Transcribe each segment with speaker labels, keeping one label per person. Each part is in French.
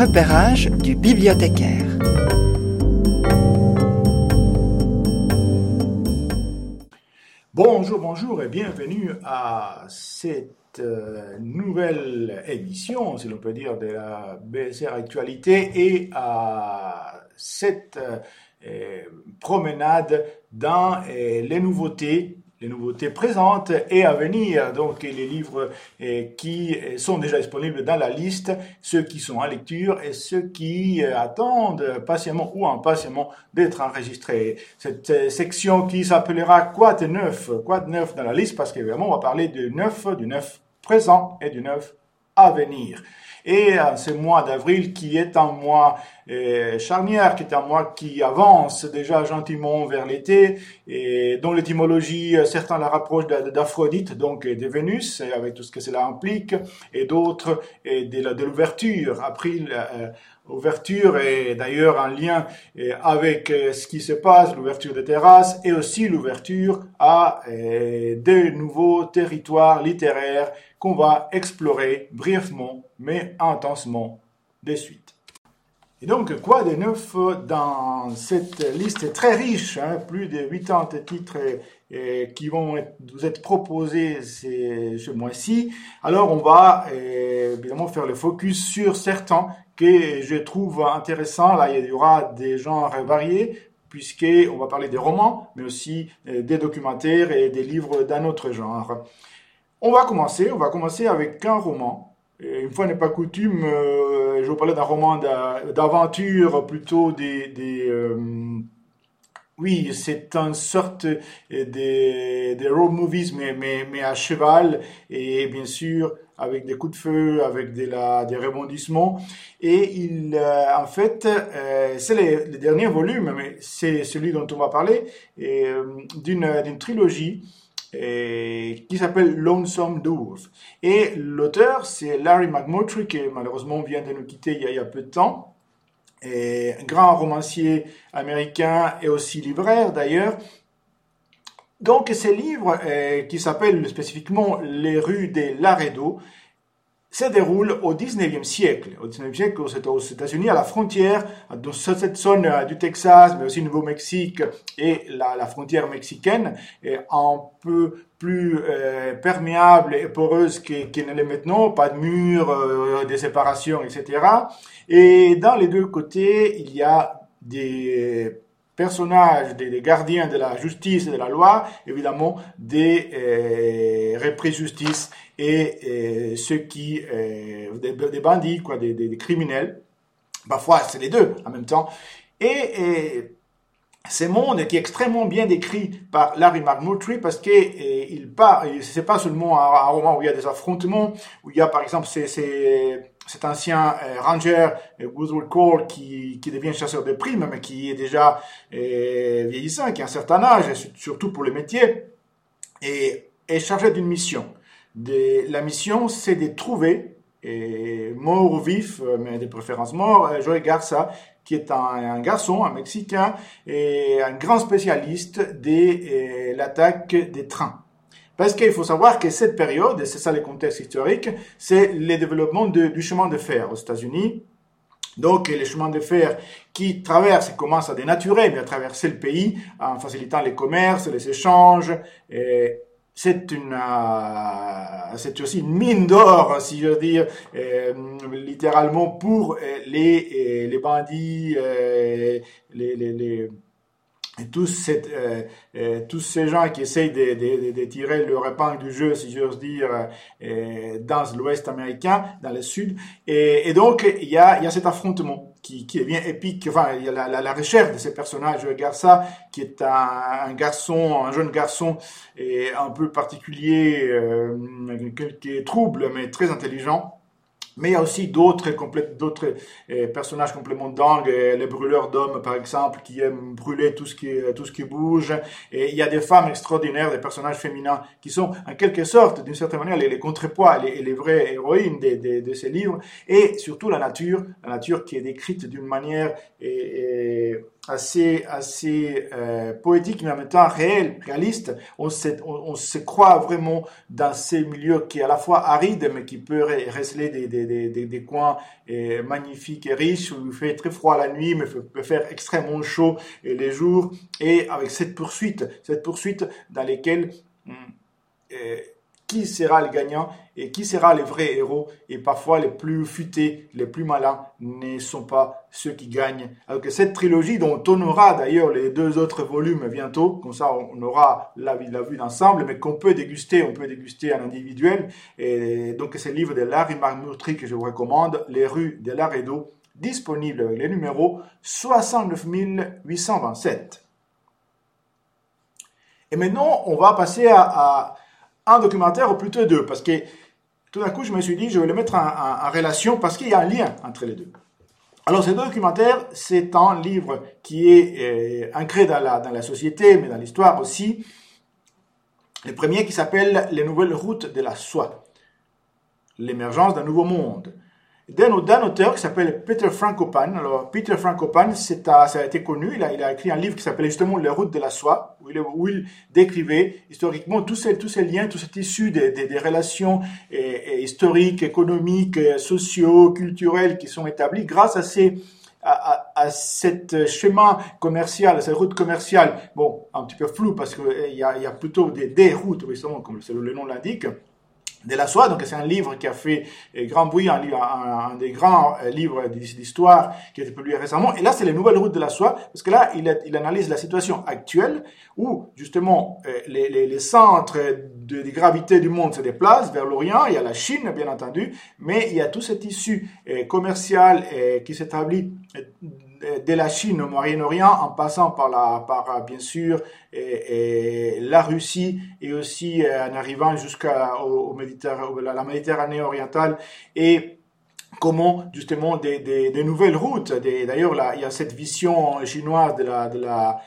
Speaker 1: repérage du bibliothécaire.
Speaker 2: Bonjour, bonjour et bienvenue à cette euh, nouvelle émission, si l'on peut dire, de la BSR Actualité et à cette euh, promenade dans euh, les nouveautés les nouveautés présentes et à venir, donc les livres eh, qui sont déjà disponibles dans la liste, ceux qui sont en lecture et ceux qui eh, attendent patiemment ou impatiemment d'être enregistrés. Cette eh, section qui s'appellera neuf Quoi de neuf dans la liste parce qu'évidemment on va parler du neuf, du neuf présent et du neuf à venir. Et euh, ce mois d'avril qui est un mois euh, charnière, qui est un mois qui avance déjà gentiment vers l'été, et dont l'étymologie, euh, certains la rapprochent d'Aphrodite, donc de Vénus, avec tout ce que cela implique, et d'autres de l'ouverture. April, ouverture est d'ailleurs un lien avec ce qui se passe, l'ouverture des terrasses, et aussi l'ouverture à de nouveaux territoires littéraires qu'on va explorer brièvement mais intensement de suite. Et donc, quoi de neuf dans cette liste très riche, hein, plus de 80 titres qui vont vous être proposés ce mois-ci? Alors, on va évidemment faire le focus sur certains que je trouve intéressants. Là, il y aura des genres variés, puisqu'on va parler des romans, mais aussi des documentaires et des livres d'un autre genre. On va commencer, on va commencer avec un roman. une fois n'est pas coutume, euh, je vais parler d'un roman d'aventure, plutôt des... des euh, oui, c'est une sorte de, road movies, mais, à cheval, et bien sûr avec des coups de feu, avec des, des rebondissements. Et il, euh, en fait, c'est le, dernier volume, mais c'est celui dont on va parler, d'une trilogie qui s'appelle Lonesome Dwarf. Et l'auteur, c'est Larry McMurtry, qui malheureusement vient de nous quitter il y a, peu de temps. Un grand romancier américain et aussi libraire d'ailleurs. Donc ces livres, euh, qui s'appellent spécifiquement Les rues des Laredo, se déroule au 19e siècle. Au 19e siècle, aux États-Unis, à la frontière, dans cette zone euh, du Texas, mais aussi Nouveau-Mexique et la, frontière mexicaine, est un peu plus euh, perméable et poreuse qu'elle ne l'est maintenant, pas de murs, euh, de séparation, etc. Et dans les deux côtés, il y a des personnages des, gardiens de la justice et de la loi, évidemment des euh, justice et euh, ceux qui, euh, des, bandits, quoi, des, des, criminels. Parfois, c'est les deux en même temps. Et, et ce monde qui est extrêmement bien décrit par Larry McMurtry parce que il pas, c'est pas seulement un, roman où il y a des affrontements, où il y a par exemple ces, ces cet ancien euh, ranger euh, Woodward Cole qui, qui devient chasseur de primes, mais qui est déjà euh, vieillissant, qui a un certain âge, surtout pour les métiers, et est chargé d'une mission. La mission, c'est de trouver, et, mort ou vif, mais de préférence mort, Joey Garza, qui est un, garçon, un Mexicain, et un grand spécialiste de l'attaque des trains. Parce qu'il faut savoir que cette période, et c'est ça le contexte historique, c'est le développement du chemin de fer aux États-Unis. Donc, les chemins de fer qui traversent et commencent à dénaturer, mais à traverser le pays en facilitant les commerces, les échanges. C'est une, euh, c'est aussi une mine d'or, si je veux dire, euh, littéralement pour les, les bandits, les, les, les et tous, euh, euh, tous ces gens qui essayent de, tirer le épingle du jeu, si j'ose dire, euh, dans l'Ouest américain, dans le Sud. Et, donc, il y a, cet affrontement qui, qui devient épique. Enfin, il y a la, recherche de ces personnages. Garça, qui est un, garçon, un jeune garçon, et un peu particulier, qui est trouble, mais très intelligent mais il y a aussi d'autres d'autres euh, personnages complètement dingues, euh, les brûleurs d'hommes par exemple, qui aiment brûler tout ce qui tout ce qui bouge. Et il y a des femmes extraordinaires, des personnages féminins qui sont en quelque sorte, d'une certaine manière, les, les contrepoids, les, vraies héroïnes de, de, de, ces livres. Et surtout la nature, la nature qui est décrite d'une manière assez, assez euh, poétique, mais en même temps réel, réaliste. On se, on, se croit vraiment dans ces milieux qui est à la fois arides, mais qui peut receler des, des, des, des coins euh, magnifiques et riches, où il fait très froid la nuit, mais peut faire extrêmement chaud les jours, et avec cette poursuite, cette poursuite dans laquelle... Hum, euh, qui sera le gagnant et qui sera le vrai héros. Et parfois, les plus futés, les plus malins ne sont pas ceux qui gagnent. Alors que cette trilogie, dont on aura d'ailleurs les deux autres volumes bientôt, comme ça on aura la, vue d'ensemble, mais qu'on peut déguster, on peut déguster en individuel. Et donc, c'est le livre de Larry Marmurtry que je vous recommande, Les rues de Laredo, disponible avec les numéros 69 827. Et maintenant, on va passer à un documentaire ou plutôt deux, parce que tout d'un coup, je me suis dit, je vais le mettre en, relation parce qu'il y a un lien entre les deux. Alors, ces deux documentaires, c'est un livre qui est euh, ancré dans la, dans la société, mais dans l'histoire aussi. Le premier qui s'appelle Les nouvelles routes de la soie, l'émergence d'un nouveau monde d'un auteur qui s'appelle Peter Frankopan. Alors, Peter Frankopan, c'est ça a été connu. Il a, il a écrit un livre qui s'appelait justement Les routes de la soie, où il, décrivait historiquement tous ces, tous ces liens, tous ces tissus des, des, relations historiques, économiques, sociaux, culturels qui sont établis grâce à ces à, à, à cet chemin commercial, à cette route commerciale, bon, un petit peu flou parce qu'il y a, y a plutôt des, des routes, justement, comme le nom l'indique, de la soie. Donc c'est un livre qui a fait euh, grand bruit, un, des grands euh, livres d'histoire qui a été publié récemment. Et là, c'est les nouvelles routes de la soie, parce que là, il, analyse la situation actuelle où justement euh, les, centres de, de, gravité du monde se déplacent vers l'Orient. Il y a la Chine, bien entendu, mais il y a tout cet tissu commercial qui s'établit de la Chine au Moyen-Orient, en passant par, la, par bien sûr la Russie et aussi euh, en arrivant jusqu'à la Méditerranée orientale et comment justement des, des, des nouvelles routes. D'ailleurs, il y a cette vision chinoise de la, de la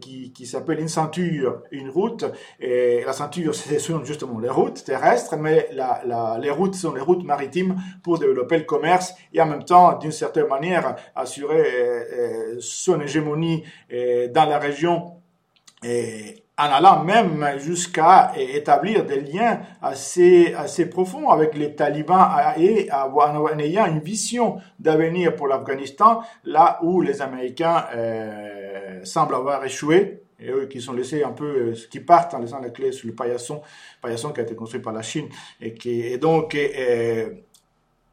Speaker 2: qui, qui s'appelle une ceinture, une route. Et la ceinture, ce sont justement les routes terrestres, mais la, la, les routes sont les routes maritimes pour développer le commerce et en même temps, d'une certaine manière, assurer euh, euh, son hégémonie euh, dans la région. Et en allant même jusqu'à établir des liens assez, assez profonds avec les talibans et en ayant une vision d'avenir pour l'Afghanistan, là où les Américains euh, semblent avoir échoué, et eux qui sont laissés un peu, euh, qui partent en laissant la clé sur le paillasson, paillasson qui a été construit par la Chine, et qui, et donc, euh,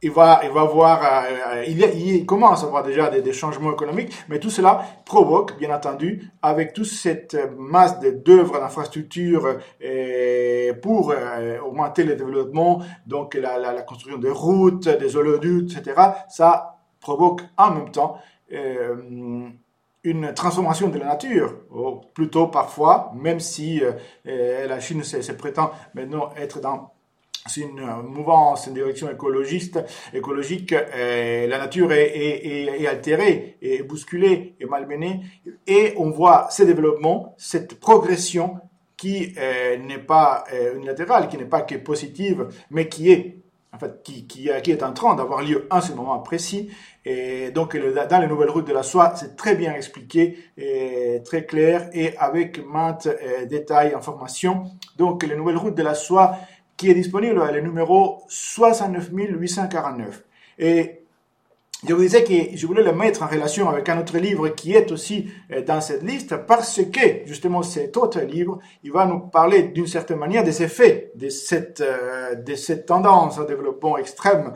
Speaker 2: il va, il va voir, euh, il, il, commence à voir déjà des, changements économiques, mais tout cela provoque, bien entendu, avec toute cette masse d'œuvres d'infrastructures euh, pour euh, augmenter le développement, donc la, construction des routes, des oléoducs, etc., ça provoque en même temps euh, une transformation de la nature, ou plutôt parfois, même si euh, la Chine se prétend maintenant être dans c'est une mouvance, une direction écologiste, écologique. Euh, la nature est, est, est, altérée, est bousculée, est malmenée, et on voit ces développements, cette progression qui euh, n'est pas euh, unilatérale, qui n'est pas que positive, mais qui est en fait, qui, qui, qui est en train d'avoir lieu en ce moment précis. Et donc, dans les nouvelles routes de la soie, c'est très bien expliqué, et très clair, et avec maintes euh, détails, informations. Donc, les nouvelles routes de la soie, qui est disponible, le numéro 69849. Et je vous disais que je voulais le mettre en relation avec un autre livre qui est aussi euh, dans cette liste parce que justement cet autre livre, il va nous parler d'une certaine manière des effets de cette, euh, de cette tendance au développement extrême.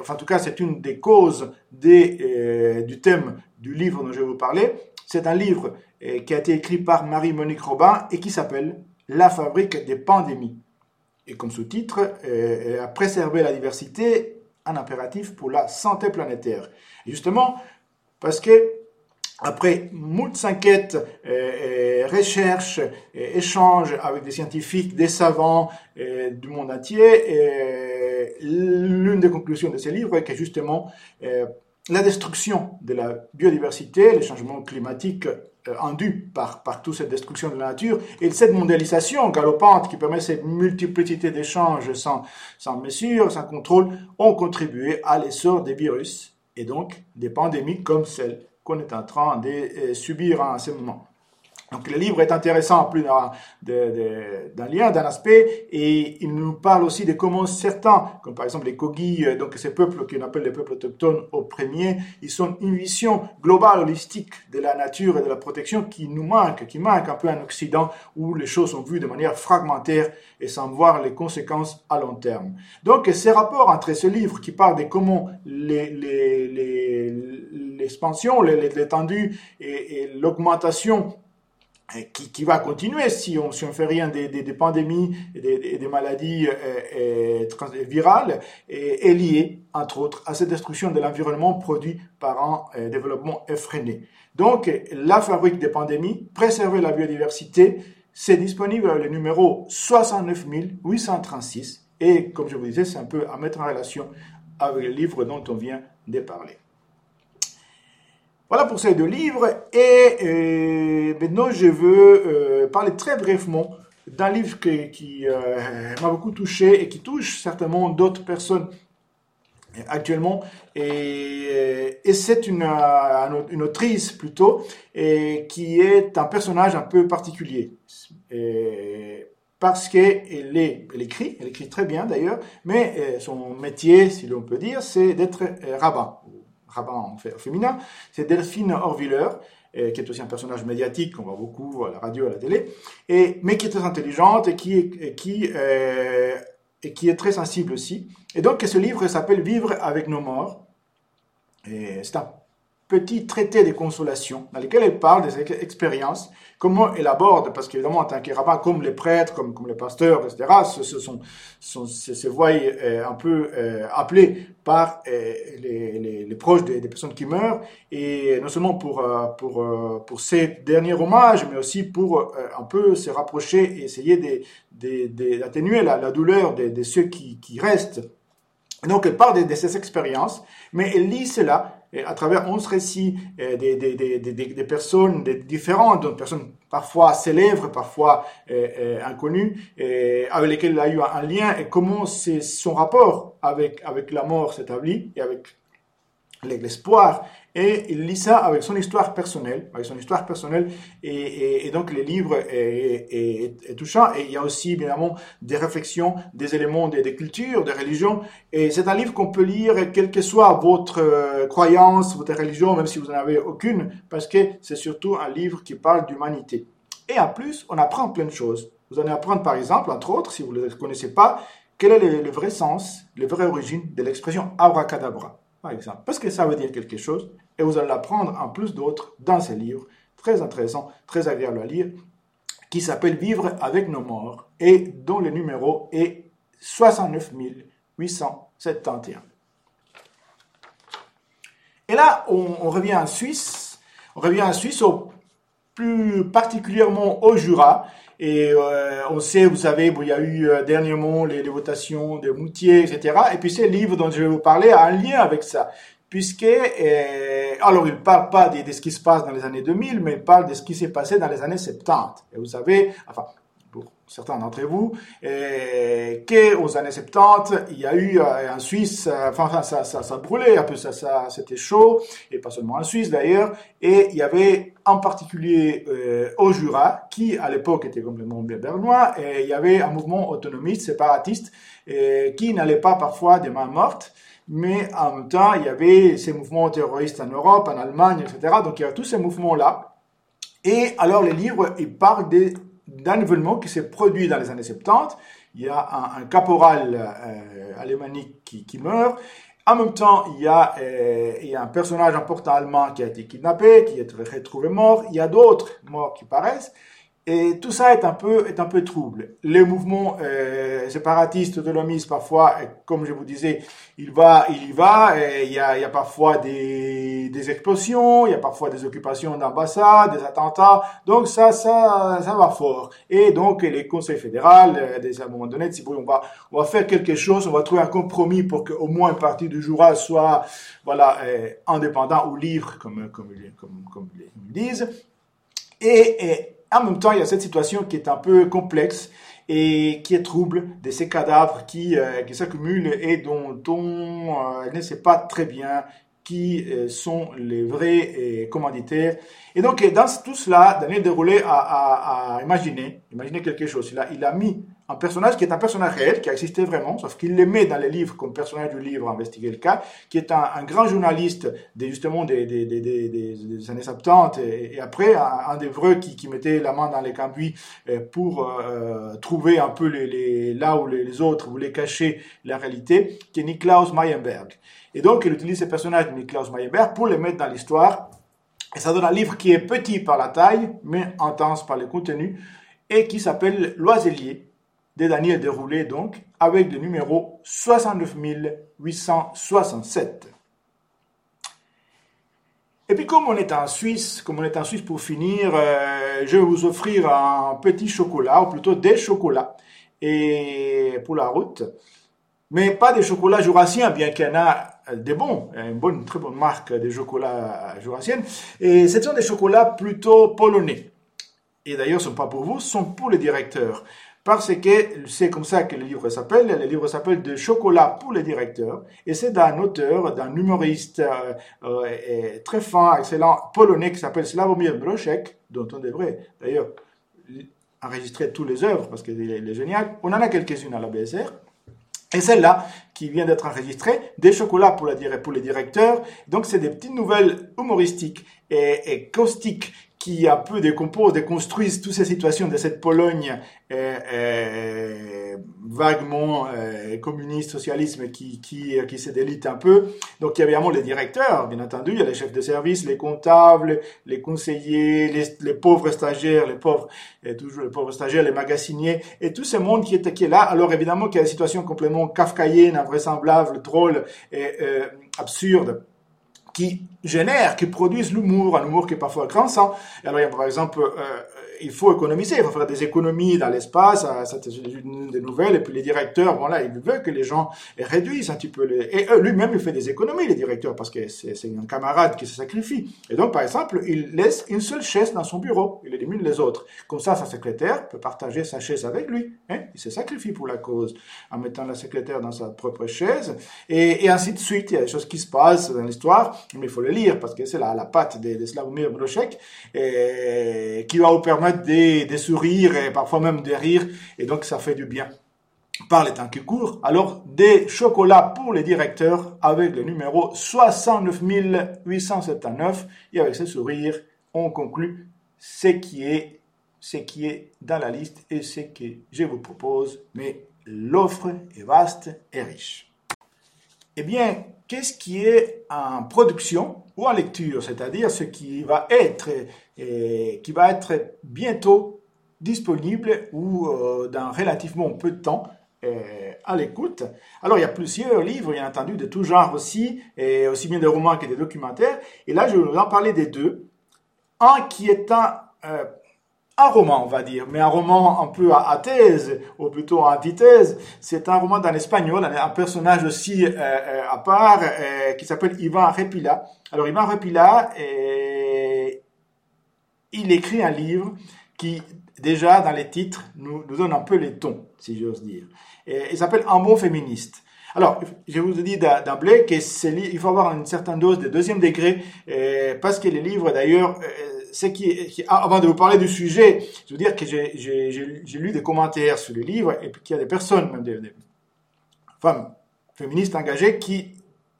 Speaker 2: Enfin, en tout cas, c'est une des causes des, euh, du thème du livre dont je vais vous parler. C'est un livre qui a été écrit par Marie-Monique Robin et qui s'appelle La fabrique des pandémies et comme sous-titre, euh, à préserver la diversité, un impératif pour la santé planétaire. Justement, parce que après moult enquêtes, euh, recherches, échanges avec des scientifiques, des savants euh, du monde entier, l'une des conclusions de ces livres est que justement la destruction de la biodiversité, les changements climatiques induits par, par toute cette destruction de la nature, et cette mondialisation galopante qui permet cette multiplicité d'échanges sans, sans mesure, sans contrôle, ont contribué à l'essor des virus et donc des pandémies comme celle qu'on est en train de subir en ce moment. Donc le livre est intéressant plus d'un lien, d'un aspect, et il nous parle aussi de comment certains, comme par exemple les Kogi, euh, donc ces peuples qu'on appelle les peuples autochtones au premier, ils ont une vision globale, holistique de la nature et de la protection qui nous manque, qui manque un peu en Occident, où les choses sont vues de manière fragmentaire et sans voir les conséquences à long terme. Donc ces rapports entre ce livre qui parle de comment l'expansion, l'étendue et l'augmentation qui, qui, va continuer si on si on fait rien des, des, des pandémies et des, des maladies euh, euh, virales est, est liée entre autres à cette destruction de l'environnement produit par un euh, développement effréné. Donc la fabrique des pandémies, préserver la biodiversité, c'est disponible le numéro 69836 et comme je vous disais, c'est un peu à mettre en relation avec le livre dont on vient de parler. Voilà pour ces deux livres. Et euh, maintenant, je veux euh, parler très brièvement d'un livre qui, euh, m'a beaucoup touché et qui touche certainement d'autres personnes actuellement. Et, c'est une, autrice plutôt, qui est un personnage un peu particulier. parce qu'elle elle écrit, elle écrit très bien d'ailleurs, mais son métier, si l'on peut dire, c'est d'être rabbin rabbin féminin, c'est Delphine Orviller, euh, qui est aussi un personnage médiatique qu'on voit beaucoup à la radio, à la télé, et, mais qui est très intelligente et qui, est, qui, euh, et qui est très sensible aussi. Et donc, ce livre s'appelle Vivre avec nos morts. C'est un petit traité de consolation dans lequel elle parle des expériences, comment elle aborde, parce qu'évidemment en tant que rabbin, comme les prêtres, comme, comme les pasteurs, etc., se voient euh, un peu euh, appelés par euh, les, proches des, personnes qui meurent, et non seulement pour, pour, pour ces derniers hommages, mais aussi pour un peu se rapprocher et essayer d'atténuer la, douleur de, de ceux qui, qui restent. Donc elle parle de, de ces expériences, mais elle lit cela à travers 11 récits euh, des, des, des, des, personnes différentes, donc personnes parfois célèbres, parfois euh, euh, inconnues, avec lesquelles il a eu un lien et comment son rapport avec, avec la mort s'établit et avec l'espoir et il lit ça avec son histoire personnelle, avec son histoire personnelle, et, donc le livre est, touchant, et il y a aussi évidemment des réflexions, des éléments des, des cultures, des religions, et c'est un livre qu'on peut lire quelle que soit votre euh, croyance, votre religion, même si vous n'en avez aucune, parce que c'est surtout un livre qui parle d'humanité. Et en plus, on apprend plein de choses. Vous allez apprendre par exemple, entre autres, si vous ne le connaissez pas, quel est le, le vrai sens, la vraie origine de l'expression abracadabra par exemple, parce que ça veut dire quelque chose, et vous allez l'apprendre en plus d'autres dans ce livre, très intéressant, très agréable à lire, qui s'appelle Vivre avec nos morts, et dont le numéro est 69 871. Et là, on, revient en Suisse, on revient en Suisse, plus particulièrement au Jura, et euh, on sait, vous savez, il y a eu euh, dernièrement les, votations de Moutier, etc. Et puis ce livre dont je vais vous parler a un lien avec ça. Puisque, euh, alors il ne parle pas de, ce qui se passe dans les années 2000, mais il parle de ce qui s'est passé dans les années 70. Et vous savez, enfin, certains d'entre vous, qu'aux années 70, il y a eu euh, en Suisse, euh, enfin ça, ça, ça brûlait un peu, ça, ça c'était chaud, et pas seulement en Suisse d'ailleurs, et il y avait en particulier euh, au Jura, qui à l'époque était complètement bernois, il y avait un mouvement autonomiste, séparatiste, qui n'allait pas parfois des mains mortes, mais en même temps, il y avait ces mouvements terroristes en Europe, en Allemagne, etc. Donc il y a tous ces mouvements-là. Et alors les livres, ils parlent d'un événement qui s'est produit dans les années 70. Il y a un, caporal euh, alémanique qui, qui, meurt. En même temps, il y, a, euh, il y a un personnage important allemand qui a été kidnappé, qui est retrouvé mort. Il y a d'autres morts qui paraissent. Et tout ça est un peu, est un peu trouble. Les mouvements euh, séparatistes, autonomistes, parfois, comme je vous disais, il va, il y va, il y a, il y a parfois des, des explosions, il y a parfois des occupations d'ambassades, des attentats. Donc ça, ça, ça va fort. Et donc les conseils fédéraux, euh, à un moment donné, si on va, on va faire quelque chose, on va trouver un compromis pour qu'au moins une partie du Jura soit, voilà, euh, indépendant ou libre, comme, comme, comme, comme ils disent. et, et en même temps, il y a cette situation qui est un peu complexe et qui est trouble de ces cadavres qui, euh, s'accumulent et dont on euh, ne sait pas très bien qui sont les vrais commanditaires. Et donc, dans tout cela, Daniel Déroulé a, a, a imaginé, quelque chose. Il il a mis un personnage qui est un personnage réel, qui a existé vraiment, sauf qu'il le met dans les livres comme personnage du livre Investiguer le cas, qui est un, grand journaliste des, justement des, des, des, des, années 70 et, après, un, des vrais qui, qui, mettait la main dans les cambouis euh, pour euh, trouver un peu les, les, là où les, autres voulaient cacher la réalité, qui est Niklaus Meyerberg. Et donc, il utilise ce personnage de Niklaus Meyerberg pour les mettre dans l'histoire. Et ça donne un livre qui est petit par la taille, mais intense par le contenu, et qui s'appelle L'Oiselier de Daniel déroulé donc avec le numéro 69867. Et puis comme on est en Suisse, comme on est en Suisse pour finir, euh, je vais vous offrir un petit chocolat, ou plutôt des chocolats, et pour la route. Mais pas des chocolats jurassiens, bien qu'il y en a des bons, une très bonne marque de chocolats jurassiennes. Et ce sont des chocolats plutôt polonais. Et d'ailleurs, ce ne sont pas pour vous, ce sont pour les directeurs parce que c'est comme ça que le livre s'appelle. Le livre s'appelle De chocolat pour les directeurs et c'est d'un auteur, d'un humoriste euh, euh, très fin, excellent, polonais qui s'appelle Slavomir Brochek, dont on devrait d'ailleurs enregistrer toutes les œuvres parce qu'il est, génial. On en a quelques-unes à la BSR. Et celle-là, qui vient d'être enregistrée, des chocolats pour, les directeurs. Donc, c'est des petites nouvelles humoristiques et caustiques qui un peu décompose, déconstruisent toutes ces situations de cette Pologne euh, euh, vaguement euh, communiste, socialisme qui, qui, qui se délite un peu. Donc il y a évidemment les directeurs, bien entendu, il y a les chefs de service, les comptables, les conseillers, les, pauvres stagiaires, les pauvres, toujours les pauvres stagiaires, les magasiniers, et tout ce monde qui est, qui est là. Alors évidemment qu'il y a des situations complètement kafkaïennes, invraisemblables, drôles et absurdes qui génèrent, qui produisent l'humour, un humour qui est parfois grand sang. Alors, il y a par exemple euh, il faut économiser, il faut faire des économies dans l'espace, une des nouvelles, et puis les directeurs, voilà, il veut que les gens réduisent un petit peu les... Et lui-même, il fait des économies, les directeurs, parce que c'est un camarade qui se sacrifie. Et donc, par exemple, il laisse une seule chaise dans son bureau, il élimine les autres. Comme ça, sa secrétaire peut partager sa chaise avec lui. Hein il se sacrifie pour la cause, en mettant la secrétaire dans sa propre chaise, et, ainsi de suite. Il y a des choses qui se passent dans l'histoire, mais il faut le lire, parce que c'est la, la patte de, Slavomir Brochek, qui va vous permettre des, sourires et parfois même des rires, et donc ça fait du bien par les temps qui courent. Alors, des chocolats pour les directeurs avec le numéro 69879. Et avec ce sourire, on conclut ce qui est, ce qui est dans la liste et ce que je vous propose. Mais l'offre est vaste et riche. Eh bien, qu'est-ce qui est en production ou en lecture, c'est-à-dire ce qui va être, et qui va être bientôt disponible ou euh, dans relativement peu de temps euh, à l'écoute? Alors il y a plusieurs livres, bien entendu, de tout genre aussi, et aussi bien des romans que des documentaires. Et là, je vais vous en parler des deux. Un qui est un euh, un roman, on va dire, mais un roman un peu à, thèse, ou plutôt à antithèse. C'est un roman dans l'espagnol, un personnage aussi euh, euh, à part, euh, qui s'appelle Ivan Repila. Alors Ivan Repila, il écrit un livre qui, déjà dans les titres, nous, donne un peu les tons, si j'ose dire. Et, il s'appelle Un bon féministe. Alors, je vous dit d'emblée qu'il faut avoir une certaine dose de deuxième degré, parce que les livres, d'ailleurs, ah, avant de vous parler du sujet, je veux dire que j'ai lu des commentaires sur le livre et qu'il y a des personnes, même des, femmes féministes engagées, qui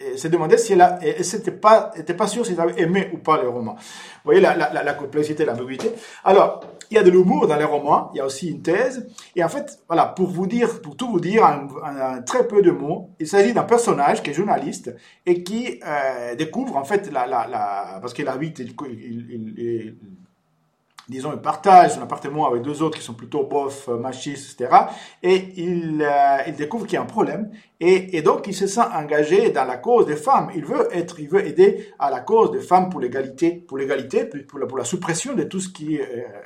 Speaker 2: euh, se demandaient si elle n'était pas, était pas sûre si elle avait aimé ou pas les romans. Vous voyez la, la, la complexité, l'ambiguïté. Alors, il y a de l'humour dans les romans, il y a aussi une thèse. Et en fait, voilà, pour vous dire, pour tout vous dire, en, très peu de mots, il s'agit d'un personnage qui est journaliste et qui euh, découvre en fait la, la, la parce qu'il habite, il, il, il, disons, il partage son appartement avec deux autres qui sont plutôt bof, euh, machistes, etc. Et il, euh, il découvre qu'il y a un problème. Et, et, donc, il se sent engagé dans la cause des femmes. Il veut être, il veut aider à la cause des femmes pour l'égalité, pour l'égalité, pour la, pour la suppression de tout ce qui euh,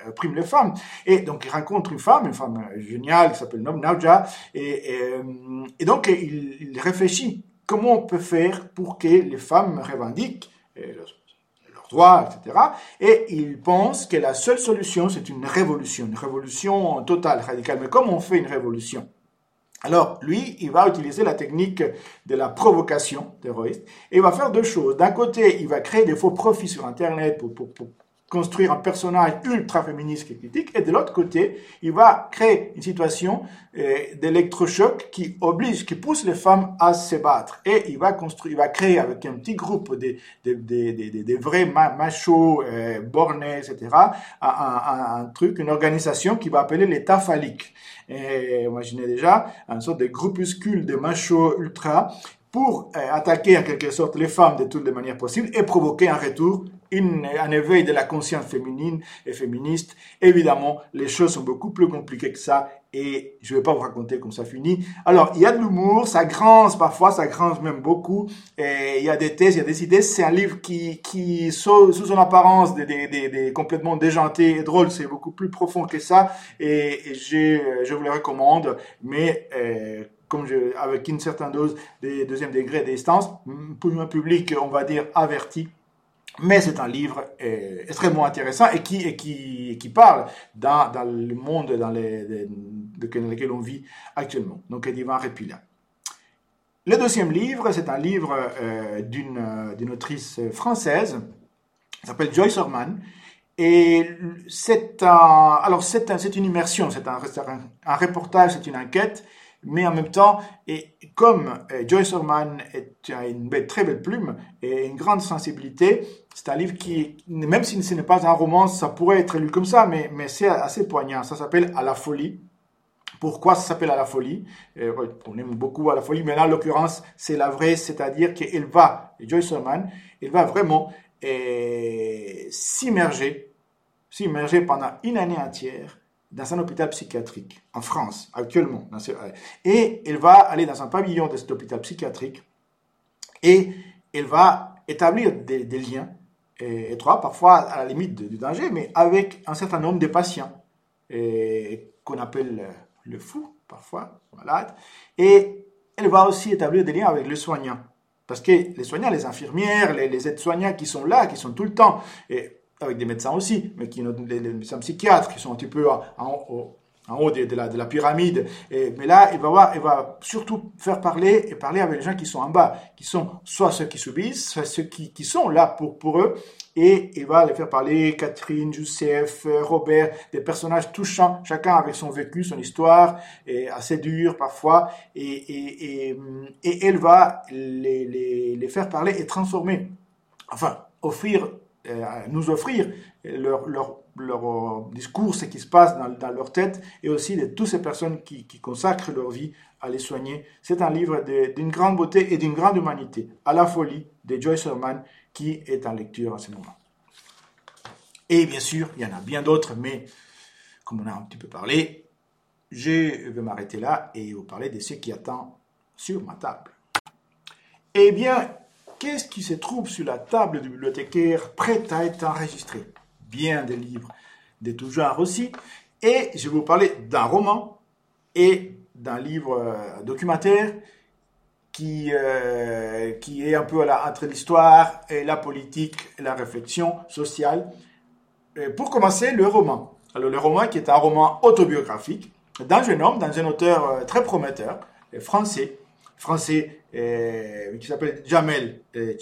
Speaker 2: opprime les femmes. Et donc, il rencontre une femme, une femme géniale qui s'appelle Nom Nauja. Et, et, donc, il, il réfléchit comment on peut faire pour que les femmes revendiquent etc. Et il pense que la seule solution, c'est une révolution, une révolution totale, radicale. Mais comment on fait une révolution? Alors, lui, il va utiliser la technique de la provocation terroriste et il va faire deux choses. D'un côté, il va créer des faux profits sur Internet pour, pour, pour construire un personnage ultra féministe qui critique, et de l'autre côté, il va créer une situation euh, d'électrochoc qui oblige, qui pousse les femmes à se battre. Et il va construire, il va créer avec un petit groupe de, de, de, de vrais machos euh, bornés, etc., un, un, un, truc, une organisation qui va appeler l'État phallique. Et imaginez déjà une sorte de groupuscule de machos ultra pour euh, attaquer en quelque sorte les femmes de toutes les manières possibles et provoquer un retour, une, un éveil de la conscience féminine et féministe. Évidemment, les choses sont beaucoup plus compliquées que ça et je ne vais pas vous raconter comment ça finit. Alors, il y a de l'humour, ça grince parfois, ça grince même beaucoup. Et il y a des thèses, il y a des idées. C'est un livre qui, qui sous, sous son apparence, des, des, des, complètement déjanté et drôle, c'est beaucoup plus profond que ça. Et, et je vous le recommande. Mais euh, comme je, avec une certaine dose de deuxième degré de distance, pour un public, on va dire, averti. Mais c'est un livre euh, extrêmement intéressant et qui, et qui, qui parle dans, dans, le monde dans, les, de, dans lequel on vit actuellement. Donc, Divan Repila. Le deuxième livre, c'est un livre euh, d'une autrice française, s'appelle Joyce Orman. Et c'est un, une immersion, c'est un, un reportage, c'est une enquête mais en même temps, et comme euh, Joyce Orman a une très belle plume et une grande sensibilité, c'est un livre qui, même si ce n'est pas un roman, ça pourrait être lu comme ça, mais, mais c'est assez poignant. Ça s'appelle À la folie. Pourquoi ça s'appelle À la folie? Euh, On aime beaucoup À la folie, mais là, en l'occurrence, c'est la vraie, c'est-à-dire qu'elle va, Joyce Orman, elle va vraiment euh, s'immerger, s'immerger pendant une année entière dans un hôpital psychiatrique en France, actuellement. Et elle va aller dans un pavillon de cet hôpital psychiatrique et elle va établir des, liens étroits, parfois à la limite du danger, mais avec un certain nombre de patients qu'on appelle le fou, parfois, malade. Et elle va aussi établir des liens avec les soignants. Parce que les soignants, les infirmières, les, aides-soignants qui sont là, qui sont tout le temps, avec des médecins aussi, mais qui les, les médecins psychiatres qui sont un petit peu en, haut, de, la, de, la, pyramide. Mais là, il va, voir, il va surtout faire parler et parler avec les gens qui sont en bas, qui sont soit ceux qui subissent, soit ceux qui, sont là pour, eux. Et il va les faire parler, Catherine, Joseph, Robert, des personnages touchants, chacun avec son vécu, son histoire, assez dur parfois. Et, elle va les faire parler et transformer, enfin, offrir euh, nous offrir leur, leur, leur, euh, discours, ce qui se passe dans, dans, leur tête, et aussi de toutes ces personnes qui, qui consacrent leur vie à les soigner. C'est un livre d'une grande beauté et d'une grande humanité, à la folie de Joyce Herman, qui est en lecture en ce moment. Et bien sûr, il y en a bien d'autres, mais comme on a un petit peu parlé, je vais m'arrêter là et vous parler de ce qui attend sur ma table. Eh bien, Qu'est-ce qui se trouve sur la table du bibliothécaire prêt à être enregistré? Bien des livres de tout genre aussi. Et je vais vous parler d'un roman et d'un livre euh, documentaire qui, euh, qui est un peu entre l'histoire et la politique la réflexion sociale. pour commencer, le roman. Alors, le roman qui est un roman autobiographique d'un jeune homme, d'un jeune auteur euh, très prometteur, français, français euh, qui s'appelle Jamel euh,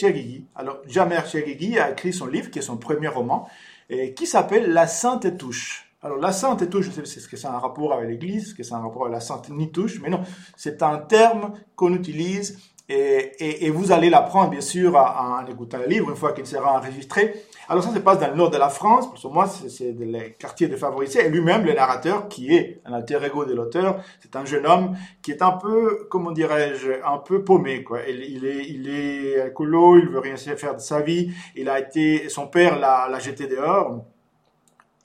Speaker 2: Alors, Jamel Chergui a écrit son livre, qui est son premier roman, et qui s'appelle La Sainte Touche. Alors, la Sainte Touche, je sais ce que c'est un rapport avec l'Église, que c'est un rapport avec la Sainte Nitouche, mais non, c'est un terme qu'on utilise et, et, vous allez l'apprendre, bien sûr, en, écoutant le livre, une fois qu'il sera enregistré. Alors ça se passe dans le nord de la France, parce que moi, c'est les quartiers défavorisés. Et lui-même, le narrateur, qui est un alter ego de l'auteur, c'est un jeune homme qui est un peu, comment dirais-je, un peu paumé, quoi. Il, il est, il est alcoolo, il veut rien faire de sa vie. Il a été, son père l'a jeté dehors.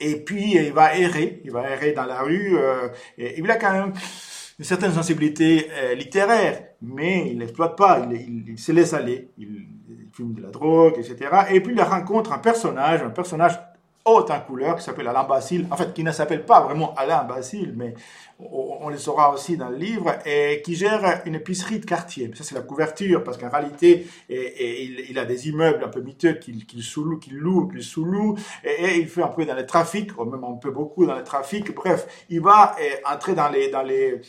Speaker 2: Et puis, il va errer, il va errer dans la rue. Euh, et il a quand même une certaine sensibilité euh, littéraire, mais il n'exploite pas, il, se laisse aller, il, fume de la drogue, etc. Et puis il rencontre un personnage, un personnage haut en couleur qui s'appelle Alain Basile, en fait qui ne s'appelle pas vraiment Alain Basile, mais on, le saura aussi dans le livre, et qui gère une épicerie de quartier. Ça c'est la couverture, parce qu'en réalité il, a des immeubles un peu miteux qu'il qu sous-loue, qu'il loue, qu'il sous-loue, et, il fait un peu dans les trafics, ou même un peu beaucoup dans les trafics. Bref, il va euh, entrer dans les, dans les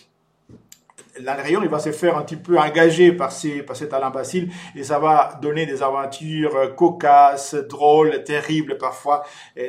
Speaker 2: l'Andréon, il va se faire un petit peu engagé par, ces, par cet Alain et ça va donner des aventures cocasses, drôles, terribles parfois,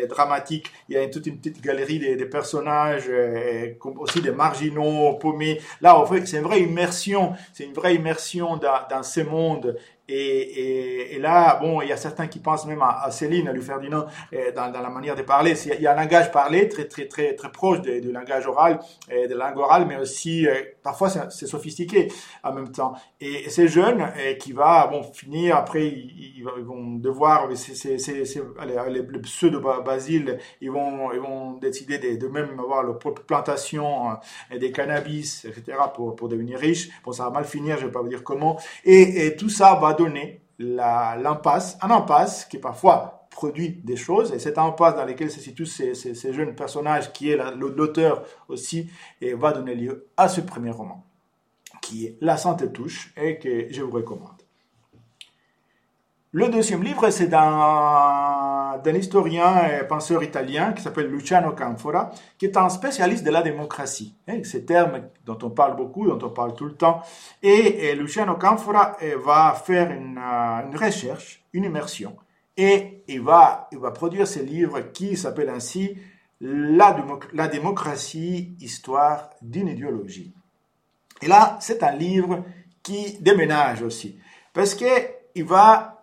Speaker 2: dramatiques. Il y a toute une petite galerie des, des personnages, et, aussi des marginaux, paumés. Là, en fait, c'est une vraie immersion, c'est une vraie immersion dans, dans ce monde et, et, et, là, bon, il y a certains qui pensent même à, Céline, à Louis Ferdinand, euh, dans, dans, la manière de parler. Il y a un langage parlé très, très, très, très proche du langage oral, de la langue orale, mais aussi, euh, parfois, c'est sophistiqué en même temps. Et, ces jeunes euh, qui va, bon, finir, après, ils, vont devoir, c'est les pseudo-Basile, ils vont, ils vont décider de, de, même avoir leur propre plantation des cannabis, etc., pour, pour devenir riches. Bon, ça va mal finir, je ne vais pas vous dire comment. Et, et tout ça va donner l'impasse, un impasse qui parfois produit des choses, et cette impasse dans laquelle se situent ces, jeunes personnages, qui est l'auteur aussi, et va donner lieu à ce premier roman, qui est La Santé touche, et que je vous recommande. Le deuxième livre, c'est d'un, historien et penseur italien qui s'appelle Luciano Canfora, qui est un spécialiste de la démocratie. Hein, ces termes dont on parle beaucoup, dont on parle tout le temps. Et, Luciano Canfora eh, va faire une, euh, une, recherche, une immersion. Et il va, il va produire ce livre qui s'appelle ainsi la, la démocratie, histoire d'une idéologie. Et là, c'est un livre qui déménage aussi. Parce qu'il va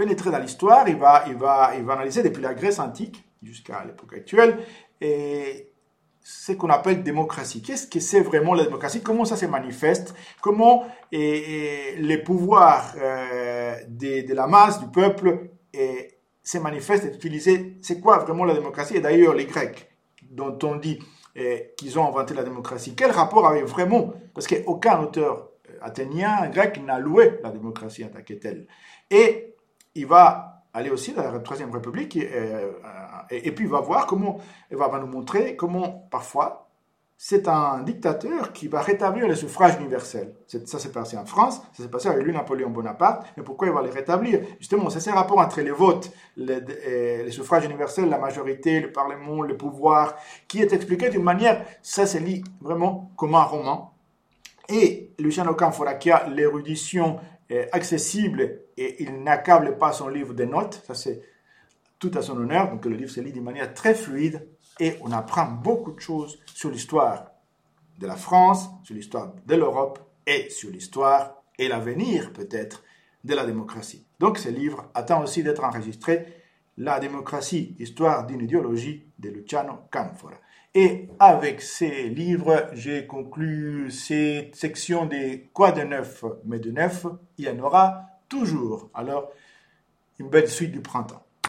Speaker 2: pénétrer dans l'histoire, il va, il, va, il va analyser depuis la Grèce antique jusqu'à l'époque actuelle. Et ce qu'on appelle démocratie. Qu'est-ce que c'est vraiment la démocratie? Comment ça se manifeste? Comment les pouvoirs euh, de, la masse, du peuple, se manifestent et utilisés C'est quoi vraiment la démocratie? Et d'ailleurs, les Grecs, dont on dit qu'ils ont inventé la démocratie, quel rapport avait vraiment? Parce qu'aucun auteur athénien, grec, n'a loué la démocratie en tant que telle. Et il va aller aussi dans la Troisième République euh, et, et, puis il va voir comment, il va, nous montrer comment parfois c'est un dictateur qui va rétablir le suffrage universel. Ça s'est passé en France, ça s'est passé avec lui Napoléon Bonaparte, mais pourquoi il va les rétablir? Justement, c'est ce rapport entre les votes, les, euh, les, suffrages universels, la majorité, le Parlement, le pouvoir, qui est expliqué d'une manière, ça se lit vraiment comme un roman. Et Luciano Canfora, qui a l'érudition accessible et il n'accable pas son livre de notes. Ça, c'est tout à son honneur. Donc, le livre se lit d'une manière très fluide et on apprend beaucoup de choses sur l'histoire de la France, sur l'histoire de l'Europe et sur l'histoire et l'avenir, peut-être, de la démocratie. Donc, ce livre attend aussi d'être enregistré. La démocratie, histoire d'une idéologie de Luciano Canfora. Et avec ces livres, j'ai conclu cette section des quoi de neuf, mais de neuf, il y en aura toujours. Alors, une belle suite du printemps.